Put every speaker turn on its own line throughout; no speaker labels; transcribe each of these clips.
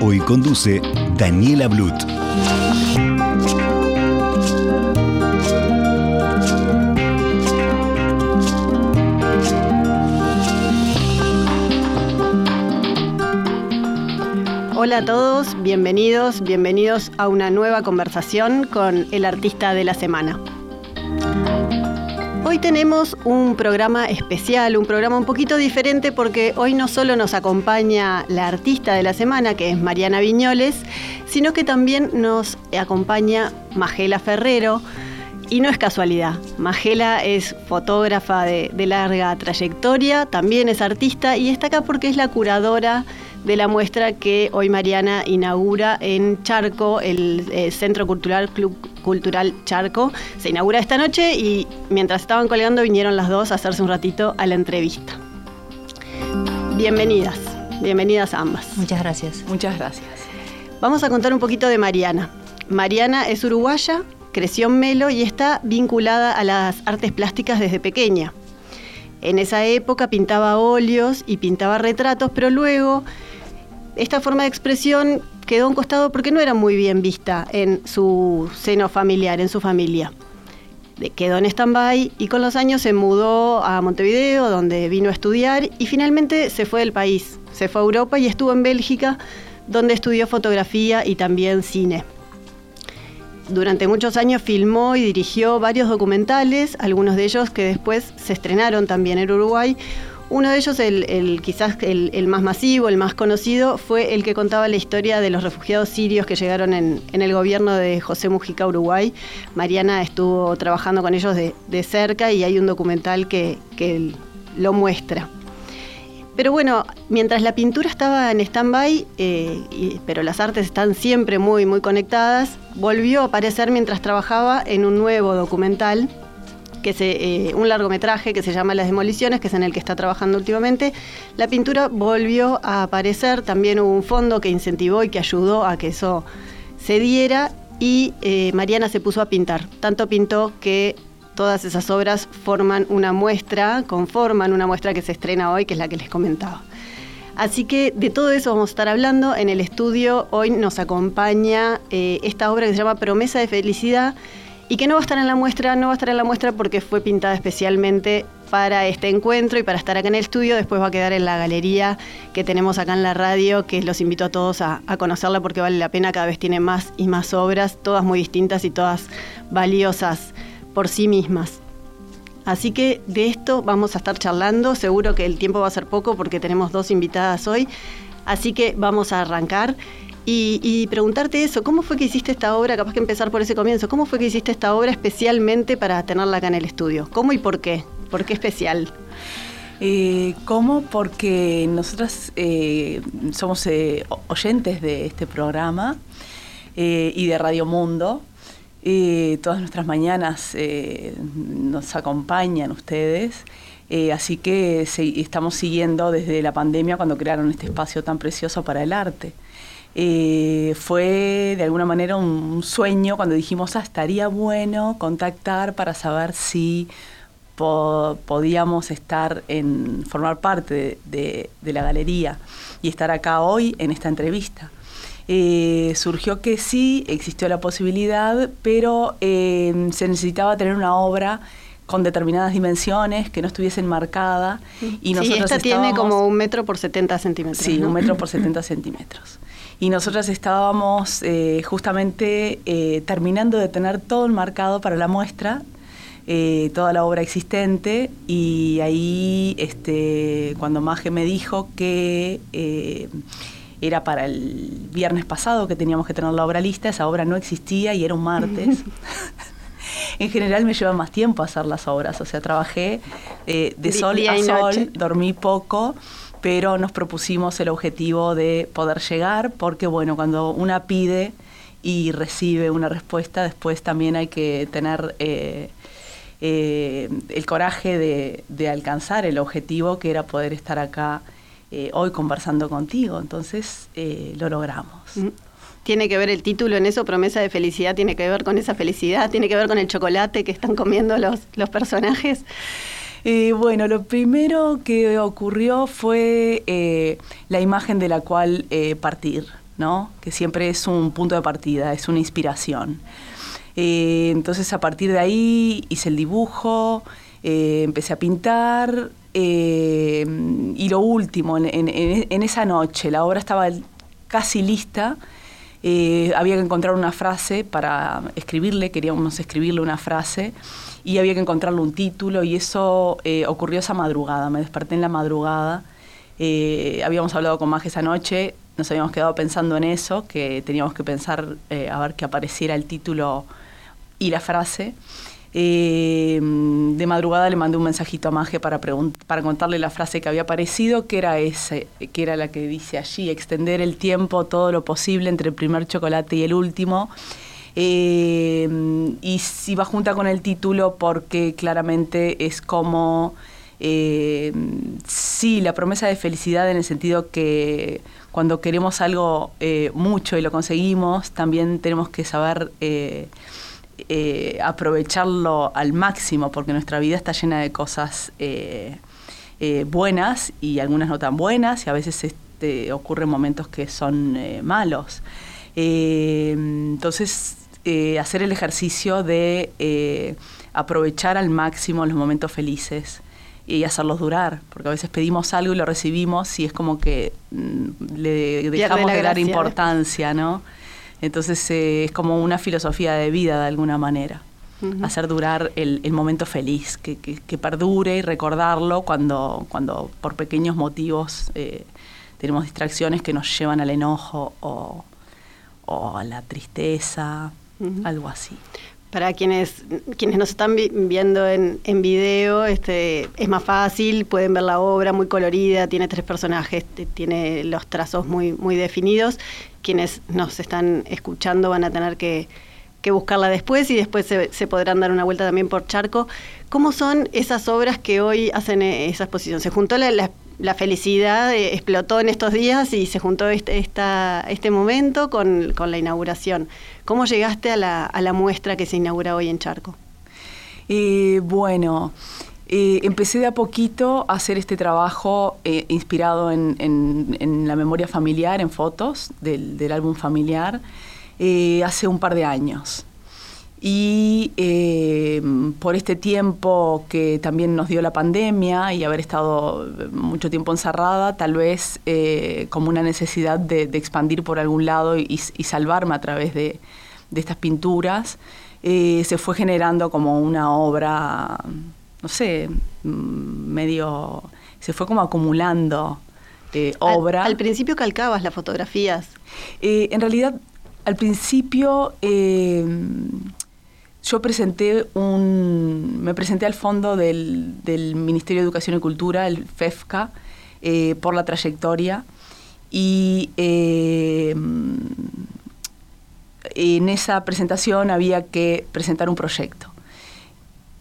Hoy conduce Daniela Blut.
Hola a todos, bienvenidos, bienvenidos a una nueva conversación con el artista de la semana. Hoy tenemos un programa especial, un programa un poquito diferente porque hoy no solo nos acompaña la artista de la semana, que es Mariana Viñoles, sino que también nos acompaña Magela Ferrero. Y no es casualidad, Magela es fotógrafa de, larga trayectoria, también es artista y está acá porque es la curadora de la muestra que hoy Mariana inaugura en Charco, el eh, Centro Cultural Club Cultural Charco. Se inaugura esta noche y mientras estaban colgando vinieron las dos a hacerse un ratito a la entrevista. Bienvenidas, bienvenidas a ambas.
Muchas gracias.
Muchas gracias.
Vamos a contar un poquito de Mariana. Mariana es uruguaya, creció en Melo y está vinculada a las artes plásticas desde pequeña. En esa época pintaba óleos y pintaba retratos, pero luego esta forma de expresión quedó a un costado porque no era muy bien vista en su seno familiar, en su familia. Quedó en stand-by y con los años se mudó a Montevideo, donde vino a estudiar y finalmente se fue del país. Se fue a Europa y estuvo en Bélgica, donde estudió fotografía y también cine. Durante muchos años filmó y dirigió varios documentales, algunos de ellos que después se estrenaron también en Uruguay. Uno de ellos, el, quizás el, más masivo, el más conocido, fue el que contaba la historia de los refugiados sirios que llegaron en, el gobierno de José Mujica, Uruguay. Mariana estuvo trabajando con ellos de, cerca y hay un documental que, que lo muestra. Pero bueno, mientras la pintura estaba en stand-by, eh, pero las artes están siempre muy, muy conectadas, volvió a aparecer mientras trabajaba en un nuevo documental, que es eh, un largometraje que se llama Las Demoliciones, que es en el que está trabajando últimamente. La pintura volvió a aparecer, también hubo un fondo que incentivó y que ayudó a que eso se diera, y eh, Mariana se puso a pintar. Tanto pintó que todas esas obras forman una muestra, conforman una muestra que se estrena hoy, que es la que les comentaba. Así que de todo eso vamos a estar hablando. En el estudio hoy nos acompaña eh, esta obra que se llama Promesa de Felicidad y que no va a estar en la muestra, no va a estar en la muestra porque fue pintada especialmente para este encuentro y para estar acá en el estudio. Después va a quedar en la galería que tenemos acá en la radio, que los invito a todos a, a conocerla porque vale la pena, cada vez tiene más y más obras, todas muy distintas y todas valiosas por sí mismas. Así que de esto vamos a estar charlando, seguro que el tiempo va a ser poco porque tenemos dos invitadas hoy, así que vamos a arrancar y, preguntarte eso, ¿cómo fue que hiciste esta obra? Capaz que empezar por ese comienzo, ¿cómo fue que hiciste esta obra especialmente para tenerla acá en el estudio? ¿Cómo y por qué? ¿Por qué especial?
Eh, ¿Cómo? Porque nosotras eh, somos eh, oyentes de este programa y de Radio Mundo. Todas nuestras mañanas nos acompañan ustedes, así que estamos siguiendo desde la pandemia cuando crearon este espacio tan precioso para el arte. Fue de alguna manera un, un, sueño cuando dijimos, ah, estaría bueno contactar para saber si po podíamos estar en formar parte de, de, de la galería y estar acá hoy en esta entrevista. Eh, surgió que sí, existió la posibilidad, pero eh, se necesitaba tener una obra con determinadas dimensiones que no estuviesen marcadas.
Y nosotros sí, esta tiene como un metro por 70 centímetros.
Sí,
¿no?
un metro por 70 centímetros. Y nosotros estábamos eh, justamente eh, terminando de tener todo enmarcado para la muestra, eh, toda la obra existente, y ahí este, cuando Maje me dijo que era para el viernes pasado que teníamos que tener la obra lista, esa obra no existía y era un martes. en general me lleva más tiempo hacer las obras, o sea, trabajé eh, de sol
día
a
noche.
sol, dormí poco, pero nos propusimos el objetivo de poder llegar, porque bueno, cuando una pide y recibe una respuesta, después también hay que tener eh, eh, el coraje de, alcanzar el objetivo que era poder estar acá eh, hoy conversando contigo. Entonces eh, lo logramos.
Mm. ¿Tiene que ver el título en eso, promesa de felicidad? ¿Tiene que ver con esa felicidad? ¿Tiene que ver con el chocolate que están comiendo los, los personajes?
Bueno, lo primero que ocurrió fue eh, la imagen de la cual eh, partir, ¿no? Que siempre es un punto de partida, es una inspiración. Eh, entonces a partir de ahí hice el dibujo, empecé a pintar y lo último, en esa noche, la obra estaba casi lista, eh, había que encontrar una frase para escribirle, queríamos escribirle una frase y había que encontrarle un título y eso eh, ocurrió esa madrugada, me desperté en la madrugada, eh, habíamos hablado con Maje esa noche, nos habíamos quedado pensando en eso, que teníamos que pensar a ver que apareciera el título y la frase. Eh, de madrugada le mandé un mensajito a Maje para, para contarle la frase que había aparecido, que era ese, que era la que dice allí, extender el tiempo todo lo posible entre el primer chocolate y el último. Eh, y si va junta con el título porque claramente es como, eh, sí, la promesa de felicidad en el sentido que cuando queremos algo mucho y lo conseguimos, también tenemos que saber... eh, aprovecharlo al máximo, porque nuestra vida está llena de cosas eh, eh, buenas y algunas no tan buenas, y a veces este, ocurren momentos que son eh, malos. Eh, entonces, hacer el ejercicio de aprovechar al máximo los momentos felices y hacerlos durar, porque a veces pedimos algo y lo recibimos y es como que mm, le dejamos de dar importancia, ¿no? Entonces eh, es como una filosofía de vida de alguna manera. Hacer durar el, el momento feliz, que, que- que perdure y recordarlo cuando, cuando por pequeños motivos eh, tenemos distracciones que nos llevan al enojo o, o a la tristeza, algo así.
Para quienes, quienes nos están vi- viendo en, en video, este, es más fácil, pueden ver la obra muy colorida, tiene tres personajes, tiene los trazos muy, muy definidos. Quienes nos están escuchando van a tener que, que buscarla después y después se, se podrán dar una vuelta también por Charco. ¿Cómo son esas obras que hoy hacen eh, esa exposición? Se juntó la, la- la felicidad, eh, explotó en estos días y se juntó este, este momento con, con la inauguración. ¿Cómo llegaste a la, a la muestra que se inaugura hoy en Charco?
Eh, bueno, eh, empecé de a poquito a hacer este trabajo inspirado en, en- en la memoria familiar, en fotos del, del álbum familiar, hace un par de años. Y eh, por este tiempo que también nos dio la pandemia y haber estado mucho tiempo encerrada, tal vez eh, como una necesidad de, de expandir por algún lado y, y salvarme a través de, de estas pinturas, eh, se fue generando como una obra, no sé, mm, medio, se fue como acumulando eh,
Al-
obra.
Al, principio calcabas las fotografías.
Eh, en realidad, al principio eh, yo presenté un, me presenté al fondo del, del Ministerio de Educación y Cultura, el FEFCA, eh, por la trayectoria y eh, en esa presentación había que presentar un proyecto.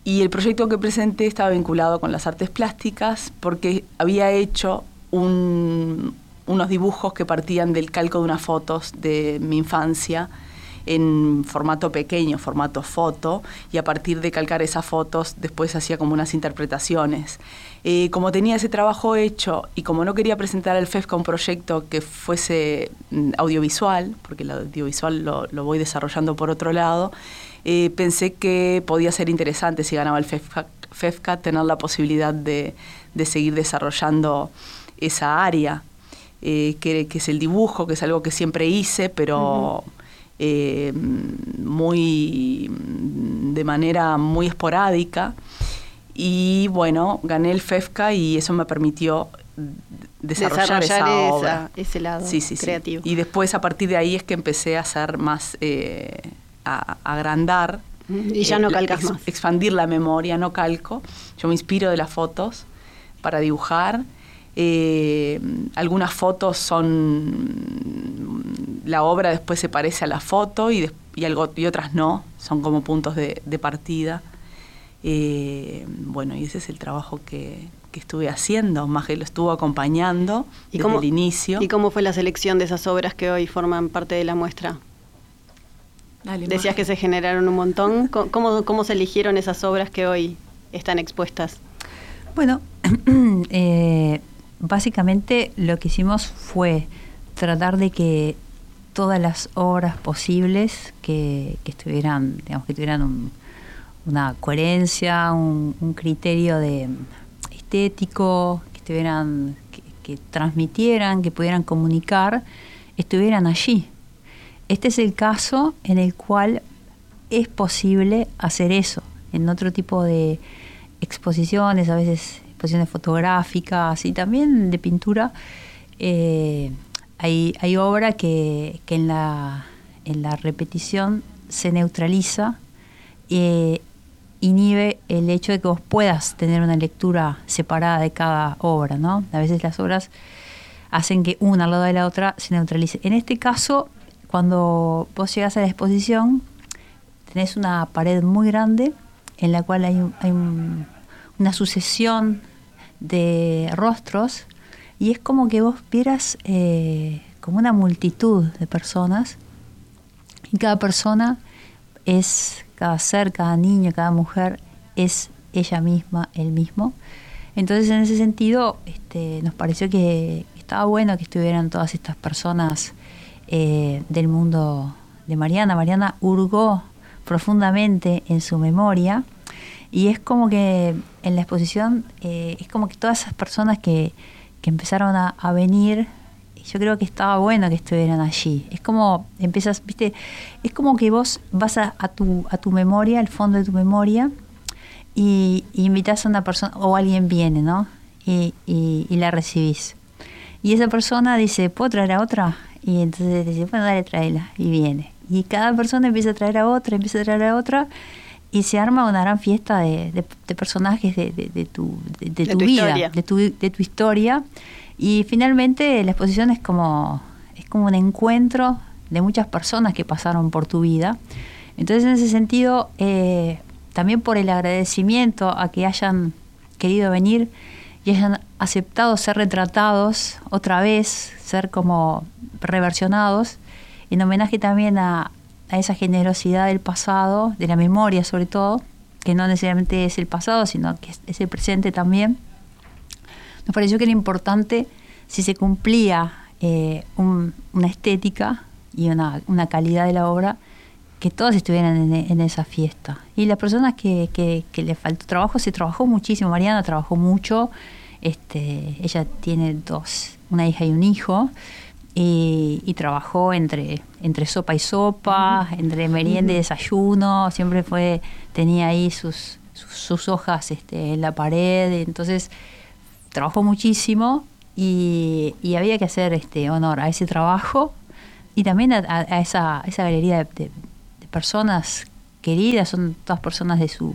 Y el proyecto que presenté estaba vinculado con las artes plásticas porque había hecho un- unos dibujos que partían del calco de unas fotos de mi infancia en formato pequeño, formato foto, y a partir de calcar esas fotos después hacía como unas interpretaciones. Eh, como tenía ese trabajo hecho y como no quería presentar al FEFCA un proyecto que fuese mm, audiovisual, porque el audiovisual lo, lo voy desarrollando por otro lado, eh, pensé que podía ser interesante si ganaba el FEFCA, FEFCA tener la posibilidad de, de seguir desarrollando esa área, eh, que, que es el dibujo, que es algo que siempre hice, pero eh, muy de manera muy esporádica. Y bueno, gané el FEFCA y eso me permitió desarrollar, esa,
esa-
obra.
ese lado
Sí, sí, sí.
creativo.
Y después a partir de ahí es que empecé a hacer más, eh, a, a agrandar
Y ya no
eh,
calcas
ex-
más.
Expandir la memoria, no calco. Yo me inspiro de las fotos para dibujar. Eh, algunas fotos son. La obra después se parece a la foto y, y, algo, y otras no, son como puntos de, de partida. Eh, bueno, y ese es el trabajo que, que estuve haciendo, más que lo estuvo acompañando
¿Y
desde
cómo-
el inicio.
¿Y cómo fue la selección de esas obras que hoy forman parte de la muestra?
Dale,
Decías
Maje.
que se generaron un montón. ¿Cómo, cómo se eligieron esas obras que hoy están expuestas?
Bueno, eh, básicamente lo que hicimos fue tratar de que todas las obras posibles que, que estuvieran, digamos, que tuvieran un- una coherencia, un, criterio de estético, que estuvieran, que, que transmitieran, que pudieran comunicar, estuvieran allí. Este es el caso en el cual es posible hacer eso. En otro tipo de exposiciones, a veces exposiciones fotográficas y también de pintura, eh, hay, hay obra que, en, la, en la repetición se neutraliza, eh, inhibe el hecho de que vos puedas tener una lectura separada de cada obra, ¿no? A veces las obras hacen que una al lado de la otra se neutralice. En este caso, cuando vos llegas a la exposición, tenés una pared muy grande en la cual hay, un- hay un- una sucesión de rostros y es como que vos vieras eh, como una multitud de personas y cada persona es, cada ser, cada niño, cada mujer es ella misma, él mismo. Entonces en ese sentido este, nos pareció que estaba bueno que estuvieran todas estas personas eh, del mundo de Mariana. Mariana hurgó profundamente en su memoria y es como que en la exposición eh, es como que todas esas personas que, que empezaron a, a venir yo creo que estaba bueno que estuvieran allí. Es como empiezas, viste, es como que vos vas a, a tu, a tu memoria, al fondo de tu memoria, y, y invitas a una persona, o alguien viene, ¿no? Y, y, y la recibís. Y esa persona dice, ¿puedo traer a otra? Y entonces dice, bueno, dale, tráela. Y viene. Y cada persona empieza a traer a otra, empieza a traer a otra, y se arma una gran fiesta de, de- de personajes de, de- tu, tu
tu
vida,
historia.
de tu, de tu historia. Y finalmente la exposición es como, es como un encuentro de muchas personas que pasaron por tu vida. Entonces, en ese sentido, eh, también por el agradecimiento a que hayan querido venir y hayan aceptado ser retratados otra vez, ser como reversionados, en homenaje también a, a esa generosidad del pasado, de la memoria sobre todo, que no necesariamente es el pasado, sino que es, el presente también. Nos pareció que era importante si se cumplía eh, un- una estética y una, una calidad de la obra, que todos estuvieran en, en esa fiesta. Y las personas que, que, que le faltó trabajo, se trabajó muchísimo. Mariana trabajó mucho. Este, ella tiene dos, una hija y un hijo. Y, y trabajó entre, entre sopa y sopa, entre merienda y desayuno. Siempre fue, tenía ahí sus, sus, sus hojas este, en la pared. Entonces, trabajó muchísimo y, y había que hacer este honor a ese trabajo y también a, a- a esa, a esa galería de, de- de personas queridas, son todas personas de su,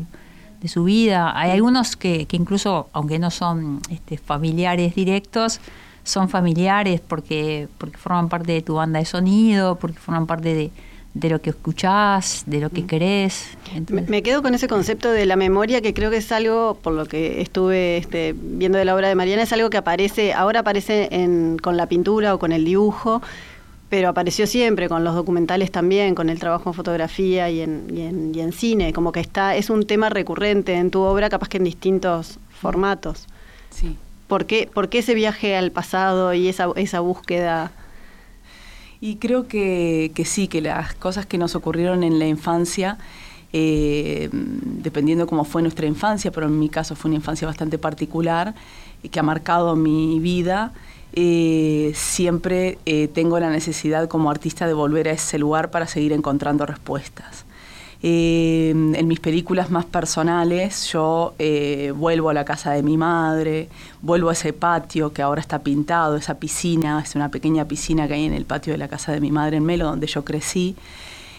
de su vida. Hay algunos que, que incluso, aunque no son este, familiares directos, son familiares porque, porque forman parte de tu banda de sonido, porque forman parte de, de lo que escuchás, de lo que querés.
Me,
Entonces-
me quedo con ese concepto de la memoria que creo que es algo, por lo que estuve este, viendo de la obra de Mariana, es algo que aparece, ahora aparece en- con la pintura o con el dibujo, pero apareció siempre con los documentales también, con el trabajo en fotografía y en, y en, y en cine, como que está, es un tema recurrente en tu obra, capaz que en distintos formatos.
Sí.
¿Por qué, por qué ese viaje al pasado y esa, esa búsqueda?
Y creo que, que sí, que las cosas que nos ocurrieron en la infancia, eh, dependiendo cómo fue nuestra infancia, pero en mi caso fue una infancia bastante particular, eh, que ha marcado mi vida, eh, siempre eh, tengo la necesidad como artista de volver a ese lugar para seguir encontrando respuestas. Eh, en mis películas más personales yo eh, vuelvo a la casa de mi madre, vuelvo a ese patio que ahora está pintado, esa piscina, es una pequeña piscina que hay en el patio de la casa de mi madre en Melo, donde yo crecí.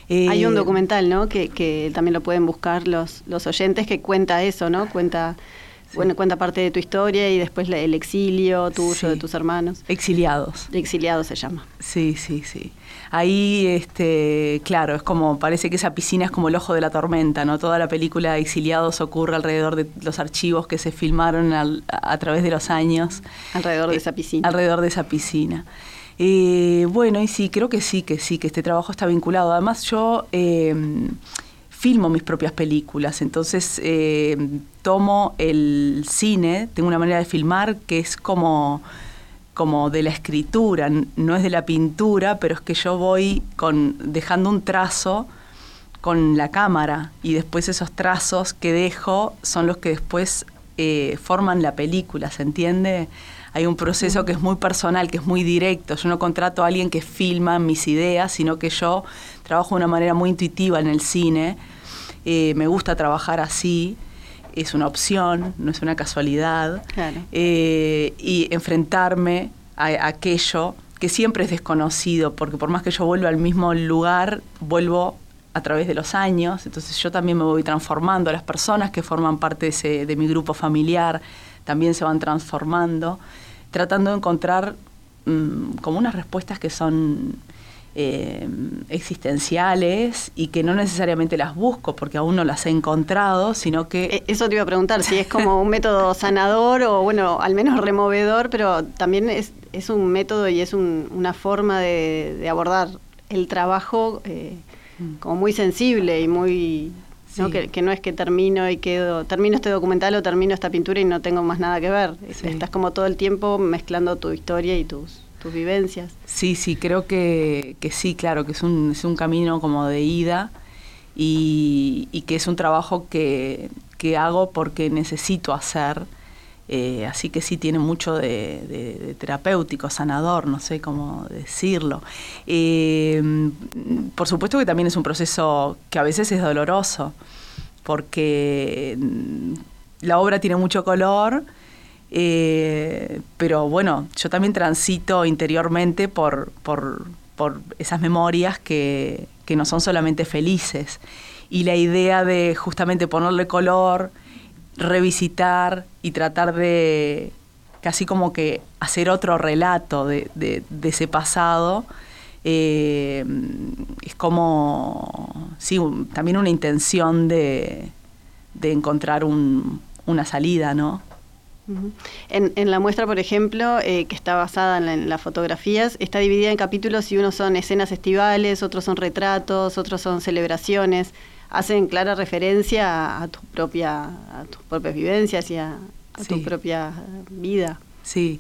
Hay un
Eh,
documental, ¿no? Que, que también lo pueden buscar los, los oyentes que cuenta eso, ¿no? Cuenta, bueno, cuenta parte de tu historia y después el exilio tuyo,
Sí.
de tus hermanos.
Exiliados.
Exiliado se llama.
Sí, sí, sí. Ahí, este, claro, es como, parece que esa piscina es como el ojo de la tormenta, ¿no? Toda la película Exiliados ocurre alrededor de los archivos que se filmaron al- a, a través de los años.
Alrededor de
Eh,
esa piscina.
Alrededor de esa piscina. Eh, bueno, y sí, creo que sí, que sí, que este trabajo está vinculado. Además, yo eh, filmo mis propias películas, entonces eh, tomo el cine, tengo una manera de filmar que es como como de la escritura, no es de la pintura, pero es que yo voy con dejando un trazo con la cámara y después esos trazos que dejo son los que después eh, forman la película, ¿se entiende? Hay un proceso que es muy personal, que es muy directo. Yo no contrato a alguien que filma mis ideas, sino que yo trabajo de una manera muy intuitiva en el cine. Eh, me gusta trabajar así. Es una opción, no es una casualidad.
Claro.
Eh, y enfrentarme a, a aquello que siempre es desconocido, porque por más que yo vuelva al mismo lugar, vuelvo a través de los años, entonces yo también me voy transformando, las personas que forman parte de, ese- de mi grupo familiar también se van transformando, tratando de encontrar mm, como unas respuestas que son eh, existenciales y que no necesariamente las busco porque aún no las he encontrado, sino que...
Eh, Eso te iba a preguntar, si es como un método sanador o, bueno, al menos removedor, pero también es, es un método y es un- una forma de, de abordar el trabajo eh, como muy sensible y muy... ¿no? Que, que no es que termino y quedo, termino este documental o termino esta pintura y no tengo más nada que ver.
Sí.
Estás como todo el tiempo mezclando tu historia y tus, tus vivencias.
Sí, sí, creo que, que sí, claro, que es un, es un camino como de ida y, y que es un trabajo que, que hago porque necesito hacer. eh, así que sí tiene mucho de, terapéutico, sanador, no sé cómo decirlo. Eh, por supuesto que también es un proceso que a veces es doloroso, porque mm, la obra tiene mucho color, eh, pero bueno, yo también transito interiormente por, por, por esas memorias que, que no son solamente felices. Y la idea de justamente ponerle color, revisitar y tratar de casi como que hacer otro relato de, de- ese pasado, eh, es como, sí, también una intención de, de encontrar un- una salida, ¿no?
En, en la muestra, por ejemplo, eh, que está basada en, la- en las fotografías, está dividida en capítulos y unos son escenas estivales, otros son retratos, otros son celebraciones. Hacen clara referencia a, a tu propia, a tus propias vivencias y a, a tu propia vida.
Sí,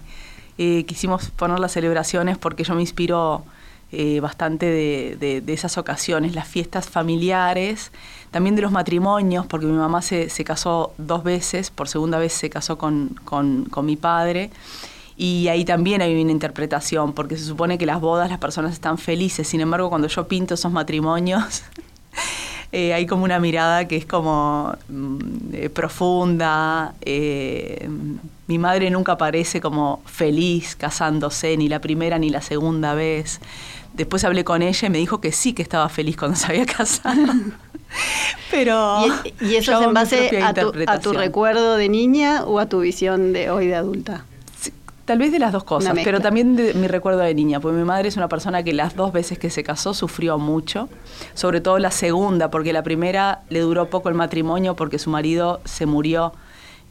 eh, quisimos poner las celebraciones porque yo me inspiro eh, bastante de, esas ocasiones, las fiestas familiares, también de los matrimonios, porque mi mamá se, se casó dos veces, por segunda vez se casó con, con- mi padre. Y ahí también hay una interpretación, porque se supone que las bodas las personas están felices, sin embargo cuando yo pinto esos matrimonios, eh, hay como una mirada que es como mm, eh, profunda. mi madre nunca parece como feliz casándose, ni la primera ni la segunda vez. Después hablé con ella y me dijo que sí que estaba feliz cuando se había casado. Pero
¿Y, y eso es en base a tu, a tu
interpretación.
recuerdo de niña o a tu visión de hoy de adulta?
Sí, Tal vez de las dos cosas, pero también de mi recuerdo de niña, porque mi madre es una persona que las dos veces que se casó sufrió mucho, sobre todo la segunda, porque la primera le duró poco el matrimonio porque su marido se murió,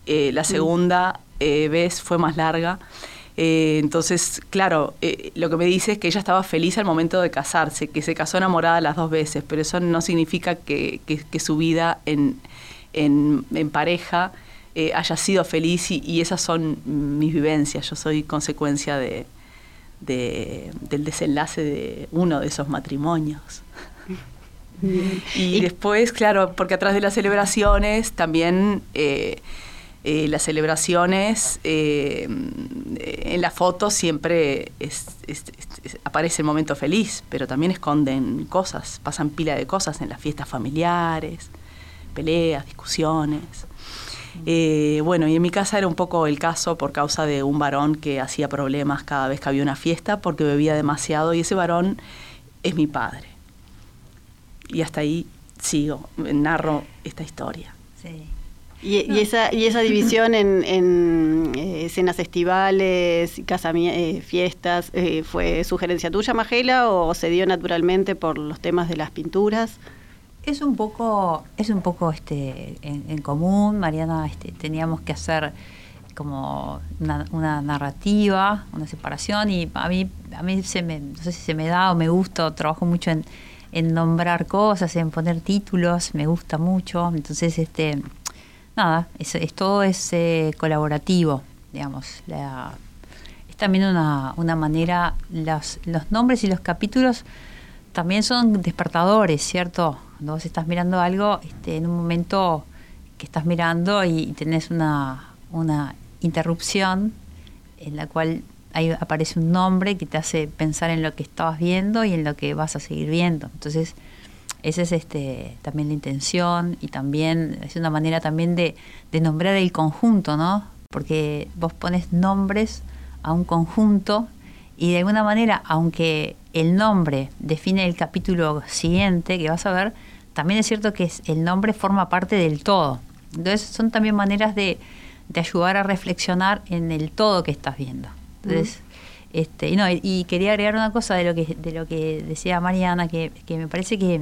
eh, la segunda eh, vez fue más larga. Eh, entonces, claro, eh, lo que me dice es que ella estaba feliz al momento de casarse, que se casó enamorada las dos veces, pero eso no significa que, que- que su vida en, en- en pareja eh, haya sido feliz y, y esas son mis vivencias. Yo soy consecuencia de, de- del desenlace de uno de esos matrimonios. Y,
Y-
después, claro, porque atrás de las celebraciones también eh, eh, las celebraciones eh, en la foto siempre aparece el momento feliz, pero también esconden cosas, pasan pila de cosas en las fiestas familiares, peleas, discusiones. Eh, bueno, y en mi casa era un poco el caso por causa de un varón que hacía problemas cada vez que había una fiesta porque bebía demasiado y ese varón es mi padre. y hasta ahí sigo, narro esta historia.
Sí. Y, esa, y esa división en, en eh, escenas estivales, eh, fiestas, eh, ¿fue sugerencia tuya, Magela, o se dio naturalmente por los temas de las pinturas?
Es un poco, es un poco este, en, común, Mariana, este, teníamos que hacer como una, narrativa, una separación, y a mí, a mí se me, no sé si se me da o me gusta, trabajo mucho en, en nombrar cosas, en poner títulos, me gusta mucho, entonces este nada, es, todo es eh, colaborativo, digamos. es también una, una manera, los, los nombres y los capítulos también son despertadores, ¿cierto? Cuando vos estás mirando algo, este, en un momento que estás mirando y tenés una, una interrupción en la cual ahí aparece un nombre que te hace pensar en lo que estabas viendo y en lo que vas a seguir viendo. Entonces, esa es este, también la intención y también es una manera también de, nombrar el conjunto, ¿no? Porque vos pones nombres a un conjunto y de alguna manera, aunque el nombre define el capítulo siguiente que vas a ver, también es cierto que el nombre forma parte del todo. Entonces son también maneras de, ayudar a reflexionar en el todo que estás viendo. Entonces, este, y, no, y, quería agregar una cosa de lo que, de lo que decía Mariana, que, que me parece que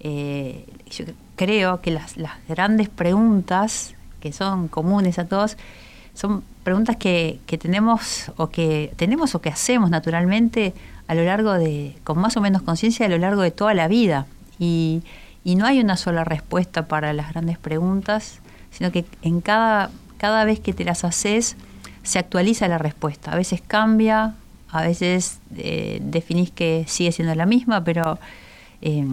eh, yo creo que las, grandes preguntas que son comunes a todos son preguntas que, tenemos o que tenemos o que hacemos naturalmente a lo largo de, con más o menos conciencia a lo largo de toda la vida. Y, no hay una sola respuesta para las grandes preguntas, sino que en cada, cada vez que te las haces se actualiza la respuesta. A veces cambia, a veces eh, definís que sigue siendo la misma, pero eh,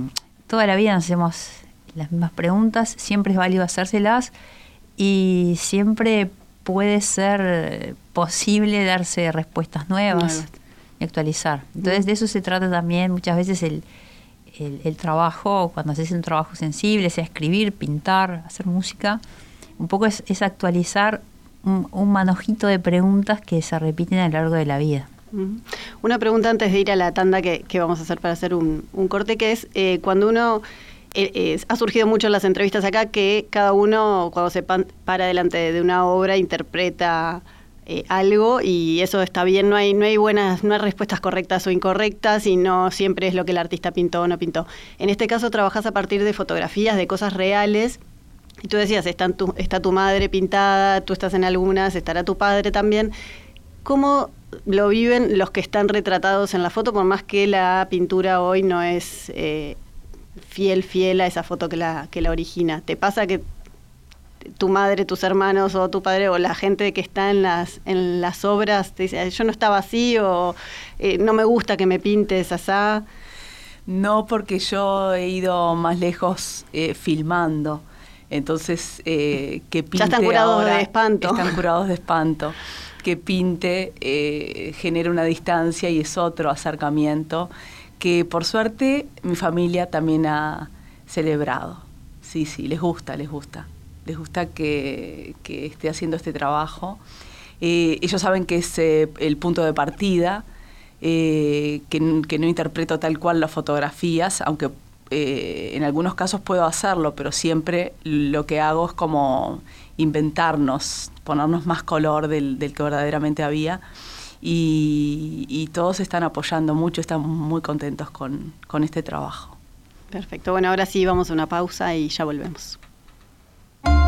toda la vida nos hacemos las mismas preguntas, siempre es válido hacérselas y siempre puede ser posible darse respuestas nuevas y actualizar. Entonces de eso se trata también muchas veces el, el, trabajo, cuando haces un trabajo sensible, sea escribir, pintar, hacer música, un poco es, actualizar un, manojito de preguntas que se repiten a lo largo de la vida.
Una pregunta antes de ir a la tanda que, vamos a hacer para hacer un, corte, que es eh, cuando uno... Eh, ha surgido mucho en las entrevistas acá que cada uno cuando se para delante de una obra interpreta eh, algo y eso está bien, no hay, no hay buenas, no hay respuestas correctas o incorrectas y no siempre es lo que el artista pintó o no pintó. En este caso trabajas a partir de fotografías, de cosas reales. Y tú decías, está tu, está tu madre pintada, tú estás en algunas, estará tu padre también. ¿Cómo lo viven los que están retratados en la foto, por más que la pintura hoy no es eh, fiel, fiel a esa foto que la, que la origina. ¿Te pasa que tu madre, tus hermanos o tu padre o la gente que está en las, en las obras te dice, yo no estaba así o eh, no me gusta que me pintes asá?
No, porque yo he ido más lejos eh, filmando. Entonces, que pinte
Ya están curados de espanto.
Están curados de espanto que pinte eh, genera una distancia y es otro acercamiento que por suerte mi familia también ha celebrado. Sí, sí, les gusta, les gusta. Les gusta que, esté haciendo este trabajo. Eh, ellos saben que es eh, el punto de partida, que, que, no interpreto tal cual las fotografías, aunque en algunos casos puedo hacerlo, pero siempre lo que hago es como inventarnos, ponernos más color del, que verdaderamente había. Y, todos están apoyando mucho, están muy contentos con, con este trabajo.
Perfecto, bueno, ahora sí vamos a una pausa y ya volvemos.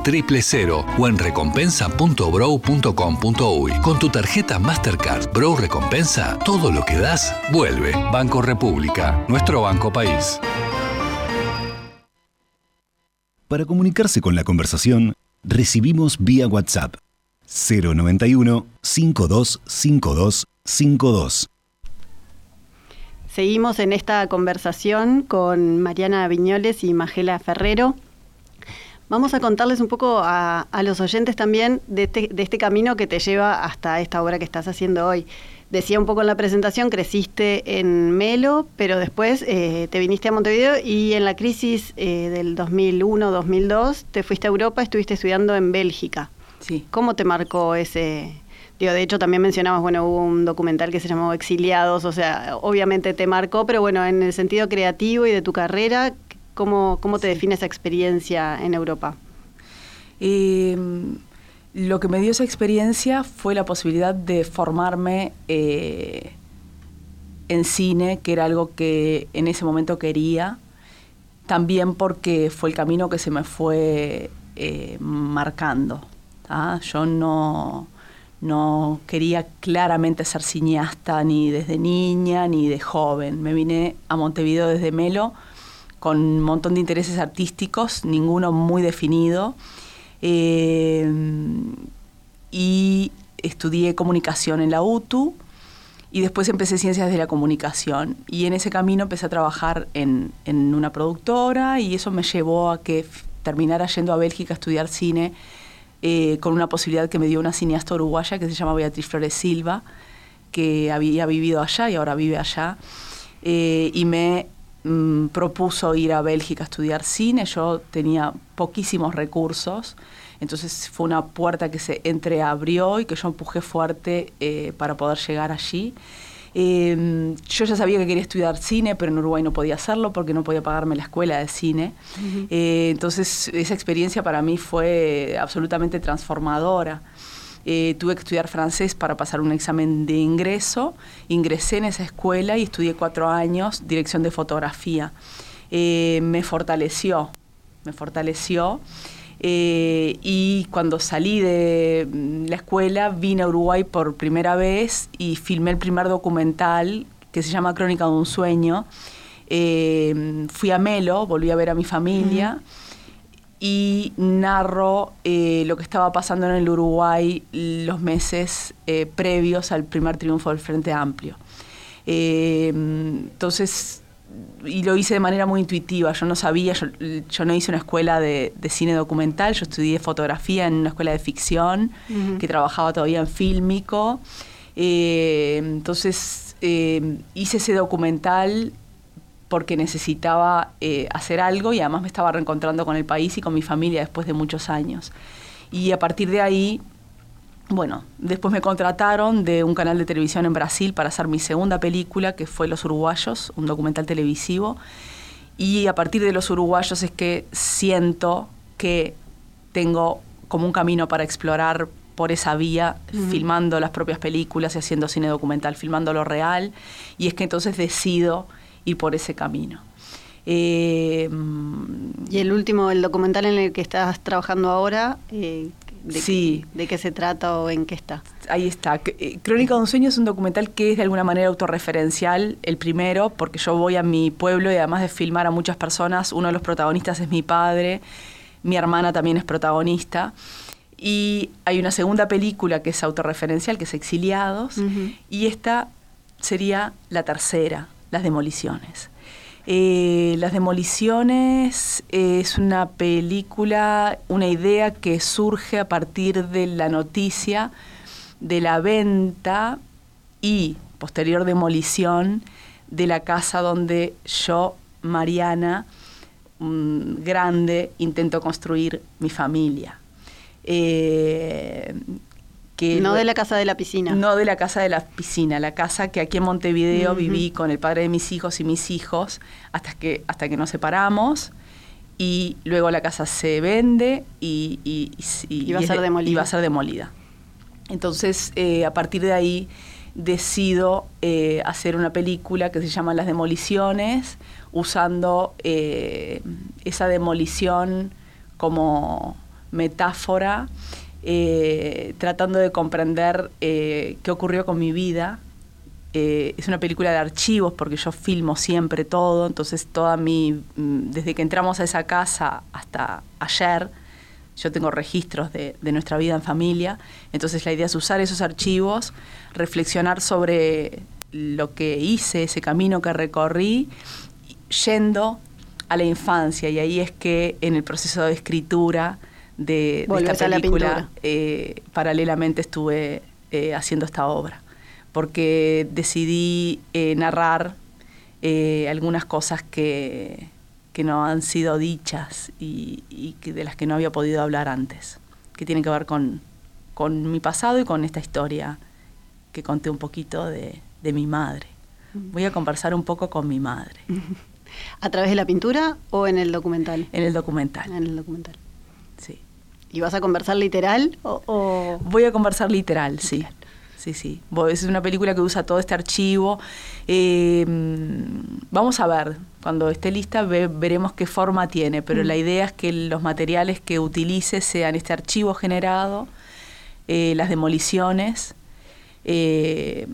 1996 triple cero o en. Con tu tarjeta Mastercard Bro Recompensa, todo lo que das vuelve. Banco República, nuestro banco país. Para comunicarse con la conversación, recibimos vía WhatsApp 091 525252.
Seguimos en esta conversación con Mariana Viñoles y Magela Ferrero. Vamos a contarles un poco a, los oyentes también de este, de este, camino que te lleva hasta esta obra que estás haciendo hoy. Decía un poco en la presentación, creciste en Melo, pero después eh, te viniste a Montevideo y en la crisis eh, del 2001-2002 te fuiste a Europa, estuviste estudiando en Bélgica.
Sí.
¿Cómo te marcó ese, Digo, de hecho, también mencionabas, bueno, hubo un documental que se llamó Exiliados, o sea, obviamente te marcó, pero bueno, en el sentido creativo y de tu carrera, ¿Cómo, cómo te define esa experiencia en Europa?
Em, lo que me dio esa experiencia fue la posibilidad de formarme eh, en cine, que era algo que en ese momento quería, también porque fue el camino que se me fue eh, marcando. Yo no, no quería claramente ser cineasta ni desde niña ni de joven. Me vine a Montevideo desde Melo con un montón de intereses artísticos, ninguno muy definido. Eh, y estudié comunicación en la UTU y después empecé ciencias de la comunicación. Y en ese camino empecé a trabajar en, una productora y eso me llevó a que terminara yendo a Bélgica a estudiar cine eh, con una posibilidad que me dio una cineasta uruguaya que se llama Beatriz Flores Silva, que había vivido allá y ahora vive allá. Eh, y me Mm, propuso ir a Bélgica a estudiar cine, yo tenía poquísimos recursos, entonces fue una puerta que se entreabrió y que yo empujé fuerte eh, para poder llegar allí. Em, yo ya sabía que quería estudiar cine, pero en Uruguay no podía hacerlo porque no podía pagarme la escuela de cine. Eh, entonces esa experiencia para mí fue absolutamente transformadora. Eh, tuve que estudiar francés para pasar un examen de ingreso. Ingresé en esa escuela y estudié cuatro años dirección de fotografía. Eh, me fortaleció, me fortaleció. Eh, y cuando salí de mm, la escuela vine a Uruguay por primera vez y filmé el primer documental que se llama Crónica de un sueño. fui a Melo, volví a ver a mi familia y narro eh, lo que estaba pasando en el Uruguay los meses eh, previos al primer triunfo del Frente Amplio. Eh, entonces, y lo hice de manera muy intuitiva, yo no sabía, yo, no hice una escuela de, cine documental, yo estudié fotografía en una escuela de ficción, que trabajaba todavía en fílmico. entonces, hice ese documental porque necesitaba eh, hacer algo y además me estaba reencontrando con el país y con mi familia después de muchos años. Y a partir de ahí, bueno, después me contrataron de un canal de televisión en Brasil para hacer mi segunda película, que fue Los Uruguayos, un documental televisivo. Y a partir de Los Uruguayos es que siento que tengo como un camino para explorar por esa vía, filmando las propias películas y haciendo cine documental, filmando lo real. Y es que entonces decido ir por ese camino.
Eh, y el último, el documental en el que estás trabajando ahora, eh, de,
sí.
¿de qué se trata o en qué está?
Ahí está. Eh, Crónica de un sueño es un documental que es de alguna manera autorreferencial, el primero, porque yo voy a mi pueblo y además de filmar a muchas personas, uno de los protagonistas es mi padre, mi hermana también es protagonista. Y hay una segunda película que es autorreferencial, que es Exiliados, y esta sería la tercera, las demoliciones. Eh, las demoliciones es una película, una idea que surge a partir de la noticia de la venta y posterior demolición de la casa donde yo, Mariana, grande, intento construir mi familia.
Eh, no de la casa de la piscina.
No de la casa de la piscina, la casa que aquí en Montevideo viví con el padre de mis hijos y mis hijos hasta que, hasta que nos separamos y luego la casa se vende y,
y, va, a ser demolida.
a ser demolida. Entonces, eh, a partir de ahí decido eh, hacer una película que se llama Las Demoliciones, usando eh, esa demolición como metáfora eh, tratando de comprender eh, qué ocurrió con mi vida. Eh, es una película de archivos porque yo filmo siempre todo, entonces toda mi, mm, desde que entramos a esa casa hasta ayer, yo tengo registros de, nuestra vida en familia, entonces la idea es usar esos archivos, reflexionar sobre lo que hice, ese camino que recorrí, yendo a la infancia. Y ahí es que en el proceso de escritura de, esta película, eh, paralelamente estuve eh, haciendo esta obra. Porque decidí eh, narrar algunas cosas que, que, no han sido dichas y, y que de las que no había podido hablar antes, que tienen que ver con, con mi pasado y con esta historia que conté un poquito de, de mi madre. Voy a conversar un poco con mi madre.
¿A través de la pintura o en el documental?
En el documental.
En el documental.
Sí.
¿Y vas a conversar literal o...?
Voy a conversar literal, sí. Sí, sí. Es una película que usa todo este archivo. Eh, vamos a ver, cuando esté lista veremos qué forma tiene, pero la idea es que los materiales que utilice sean este archivo generado, eh, las demoliciones, eh,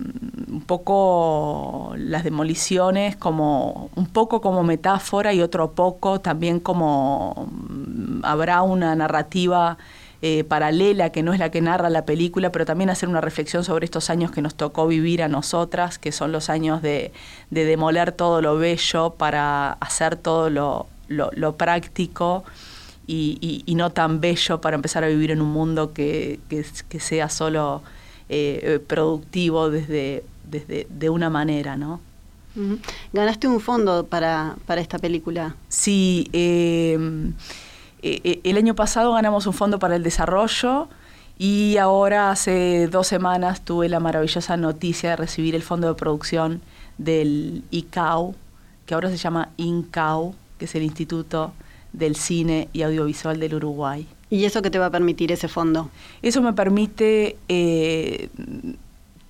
un poco las demoliciones como un poco como metáfora y otro poco también como mm, habrá una narrativa eh, paralela que no es la que narra la película, pero también hacer una reflexión sobre estos años que nos tocó vivir a nosotras, que son los años de, demoler todo lo bello para hacer todo lo, práctico. Y, no tan bello para empezar a vivir en un mundo que, que sea solo eh, eh, productivo desde, desde de una manera, ¿no?
¿Ganaste un fondo para, para esta película?
Sí, em, eh, el año pasado ganamos un fondo para el desarrollo y ahora hace dos semanas tuve la maravillosa noticia de recibir el fondo de producción del ICAO, que ahora se llama INCAO, que es el Instituto del Cine y Audiovisual del Uruguay.
¿Y eso qué te va a permitir ese fondo?
Eso me permite eh,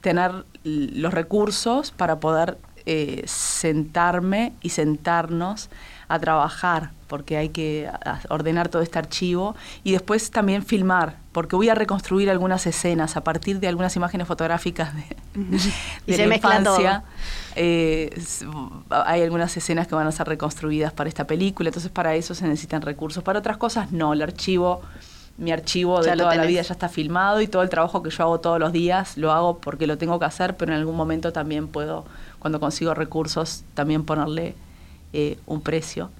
tener los recursos para poder eh, sentarme y sentarnos a trabajar, porque hay que ordenar todo este archivo y después también filmar, porque voy a reconstruir algunas escenas a partir de algunas imágenes fotográficas de,
y la infancia.
Eh, hay algunas escenas que van a ser reconstruidas para esta película, entonces para eso se necesitan recursos. Para otras cosas no, el archivo mi archivo de toda la vida ya está filmado y todo el trabajo que yo hago todos los días lo hago porque lo tengo que hacer, pero en algún momento también puedo, cuando consigo recursos, también ponerle eh, un precio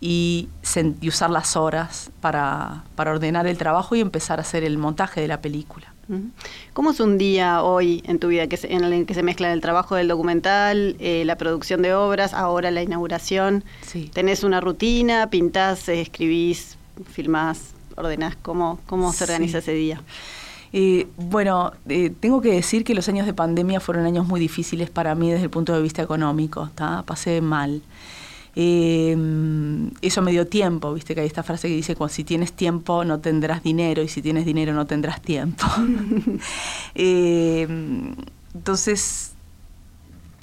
y, usar las horas para, ordenar el trabajo y empezar a hacer el montaje de la película.
¿Cómo es un día hoy en tu vida que en el que se mezcla el trabajo del documental, eh, la producción de obras, ahora la inauguración? ¿Tenés una rutina? ¿Pintás, escribís, filmás, ordenás? ¿Cómo, cómo se organiza ese día?
Eh, bueno, eh, tengo que decir que los años de pandemia fueron años muy difíciles para mí desde el punto de vista económico. Pasé mal. Eh, eso me dio tiempo, viste que hay esta frase que dice, si tienes tiempo no tendrás dinero y si tienes dinero no tendrás tiempo. Em, entonces,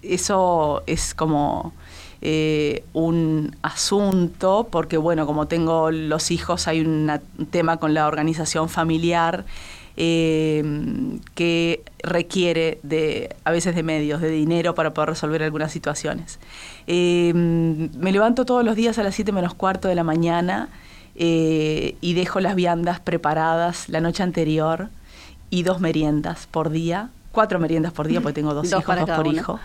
eso es como eh, un asunto, porque bueno, como tengo los hijos, hay un tema con la organización familiar eh, que requiere de a veces de medios, de dinero para poder resolver algunas situaciones. Eh, me levanto todos los días a las 7 menos cuarto de la mañana eh, y dejo las viandas preparadas la noche anterior y dos meriendas por día, cuatro meriendas por día porque tengo dos, hijos, dos por hijo.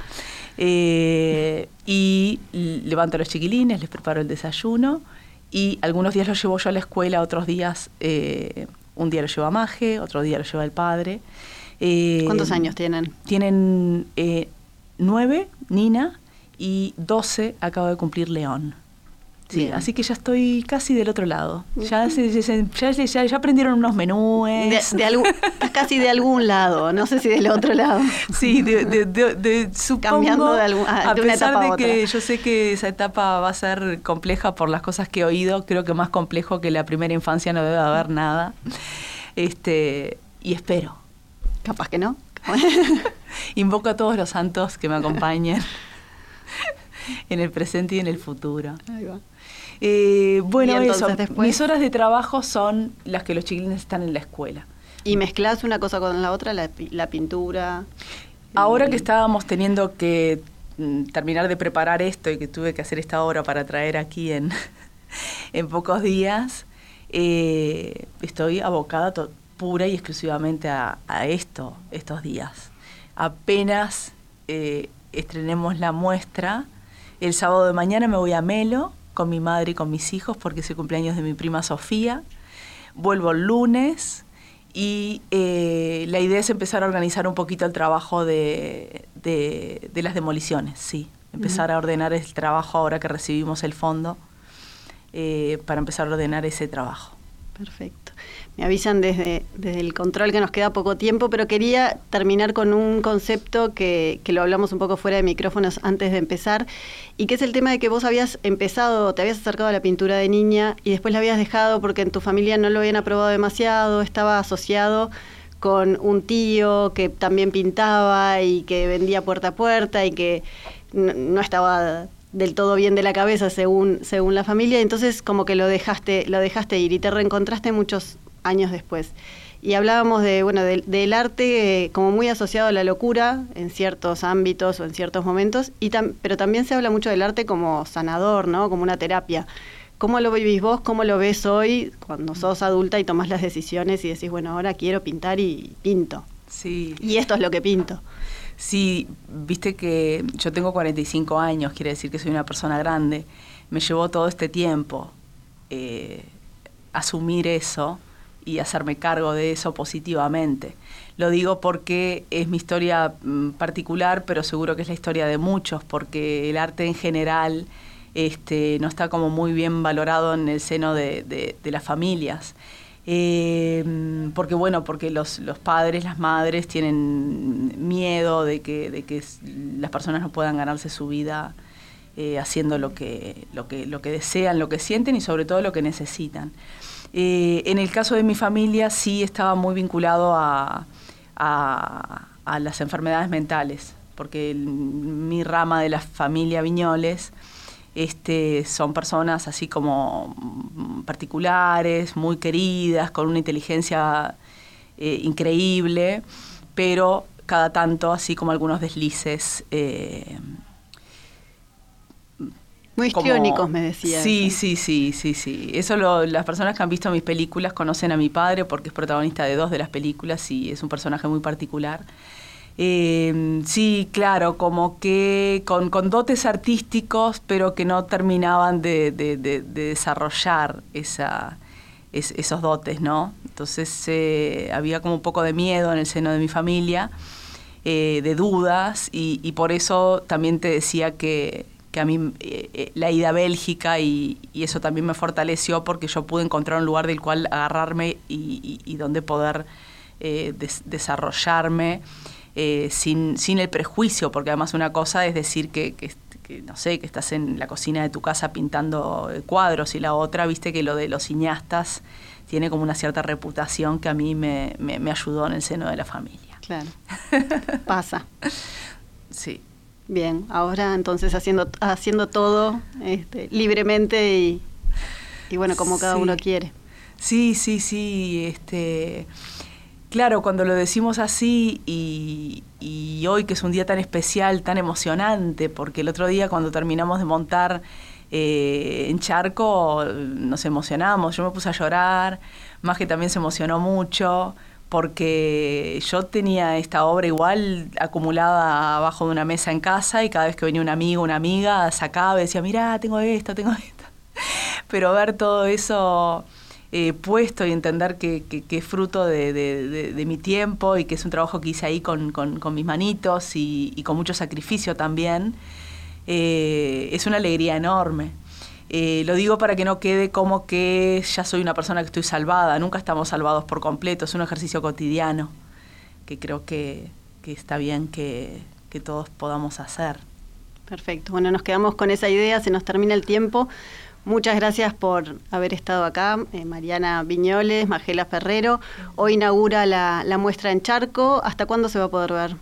y levanto a los chiquilines, les preparo el desayuno y algunos días los llevo yo a la escuela, otros días un día lo lleva Maje, otro día lo lleva el padre.
Eh, ¿Cuántos años tienen?
Tienen eh, nueve, Nina, y doce acaba de cumplir León. Sí, así que ya estoy casi del otro lado. Ya, ya, aprendieron unos menúes.
De, casi de algún lado, no sé si del otro lado.
Sí, de, Cambiando de, algún, ah, a pesar de que yo sé que esa etapa va a ser compleja por las cosas que he oído, creo que más complejo que la primera infancia no debe haber nada. Este, y espero.
Capaz que no.
Invoco a todos los santos que me acompañen en el presente y en el futuro. Ahí va. Eh, bueno, eso, mis horas de trabajo son las que los chiquilines están en la escuela.
¿Y mezclas una cosa con la otra, la, pintura?
Ahora que estábamos teniendo que mm, terminar de preparar esto y que tuve que hacer esta obra para traer aquí en, en pocos días, eh, estoy abocada pura y exclusivamente a, esto, estos días. Apenas eh, estrenemos la muestra. El sábado de mañana me voy a Melo con mi madre y con mis hijos porque es el cumpleaños de mi prima Sofía. Vuelvo el lunes y eh, la idea es empezar a organizar un poquito el trabajo de, las demoliciones, sí. Empezar a ordenar el trabajo ahora que recibimos el fondo eh, para empezar a ordenar ese trabajo.
Perfecto. Me avisan desde, desde, el control que nos queda poco tiempo, pero quería terminar con un concepto que, que, lo hablamos un poco fuera de micrófonos antes de empezar, y que es el tema de que vos habías empezado, te habías acercado a la pintura de niña y después la habías dejado porque en tu familia no lo habían aprobado demasiado, estaba asociado con un tío que también pintaba y que vendía puerta a puerta y que no estaba del todo bien de la cabeza según, según la familia, entonces como que lo dejaste, lo dejaste ir y te reencontraste muchos años después. Y hablábamos de, bueno, del arte eh, como muy asociado a la locura en ciertos ámbitos o en ciertos momentos, y pero también se habla mucho del arte como sanador, ¿no? Como una terapia. ¿Cómo lo vivís vos? ¿Cómo lo ves hoy cuando sos adulta y tomás las decisiones y decís, bueno, ahora quiero pintar y pinto?
Sí.
Y esto es lo que pinto.
Sí, viste que yo tengo 45 años, quiere decir que soy una persona grande. Me llevó todo este tiempo eh, asumir eso y hacerme cargo de eso positivamente. Lo digo porque es mi historia mm, particular, pero seguro que es la historia de muchos, porque el arte en general este, no está como muy bien valorado en el seno de las familias. Eh, porque bueno, porque los, padres, las madres tienen miedo de que, de que las personas no puedan ganarse su vida eh, haciendo lo que, lo, que, lo que desean, lo que sienten y sobre todo lo que necesitan. Eh, en el caso de mi familia sí estaba muy vinculado a, las enfermedades mentales, porque mi rama de la familia Viñoles este, son personas así como particulares, muy queridas, con una inteligencia eh, increíble, pero cada tanto, así como algunos deslices.
Eh, muy histriónicos, me decía.
Sí, sí, sí, sí, sí. Eso lo, las personas que han visto mis películas conocen a mi padre porque es protagonista de dos de las películas y es un personaje muy particular. Eh, sí, claro, como que con, dotes artísticos, pero que no terminaban de, desarrollar esa, esos dotes, ¿no? Entonces eh, había como un poco de miedo en el seno de mi familia, eh, de dudas, y, por eso también te decía que, a mí eh, la ida a Bélgica y, eso también me fortaleció porque yo pude encontrar un lugar del cual agarrarme y, donde poder desarrollarme. Eh, sin, sin el prejuicio, porque además una cosa es decir que, no sé, que estás en la cocina de tu casa pintando cuadros y la otra, viste que lo de los cineastas tiene como una cierta reputación que a mí me, me, ayudó en el seno de la familia.
Claro. Pasa.
Sí.
Bien, ahora entonces haciendo, haciendo todo este, libremente y, y, bueno, como cada uno quiere.
Sí, sí, sí. Este, Claro, cuando lo decimos así y, hoy que es un día tan especial, tan emocionante, porque el otro día cuando terminamos de montar eh, en Charco nos emocionamos, yo me puse a llorar, más que también se emocionó mucho, porque yo tenía esta obra igual acumulada abajo de una mesa en casa y cada vez que venía un amigo, una amiga, sacaba y decía, mira, tengo esto, tengo esto. Pero ver todo eso eh, puesto y entender que, es fruto de, mi tiempo y que es un trabajo que hice ahí con, mis manitos y, con mucho sacrificio también, eh, es una alegría enorme. Eh, lo digo para que no quede como que ya soy una persona que estoy salvada, nunca estamos salvados por completo, es un ejercicio cotidiano que creo que, está bien que, que todos podamos hacer.
Perfecto, bueno, nos quedamos con esa idea, se nos termina el tiempo. Muchas gracias por haber estado acá, eh, Mariana Viñoles, Margela Ferrero. Hoy inaugura la, muestra en Charco. ¿Hasta cuándo se va a poder ver?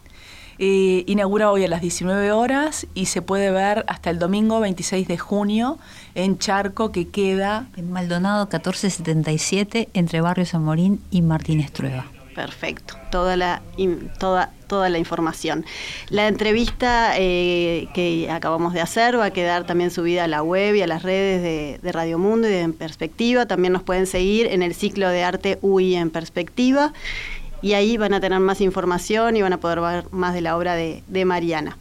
Eh, inaugura hoy a las 19 horas y se puede ver hasta el domingo 26 de junio en Charco, que queda...
En Maldonado 1477, entre Barrio San Morín y Martínez Trueba.
Perfecto, toda la, toda, toda la información. La entrevista eh, que acabamos de hacer va a quedar también subida a la web y a las redes de, Radio Mundo y de En Perspectiva. También nos pueden seguir en el ciclo de arte UI en Perspectiva. Y ahí van a tener más información y van a poder ver más de la obra de, de Mariana.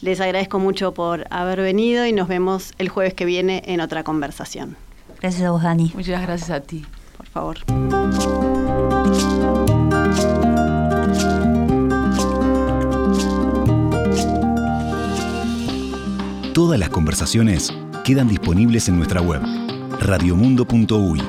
Les agradezco mucho por haber venido y nos vemos el jueves que viene en otra conversación.
Gracias a vos, Dani.
Muchas gracias a ti.
Por favor.
Todas las conversaciones quedan disponibles en nuestra web radiomundo.uy.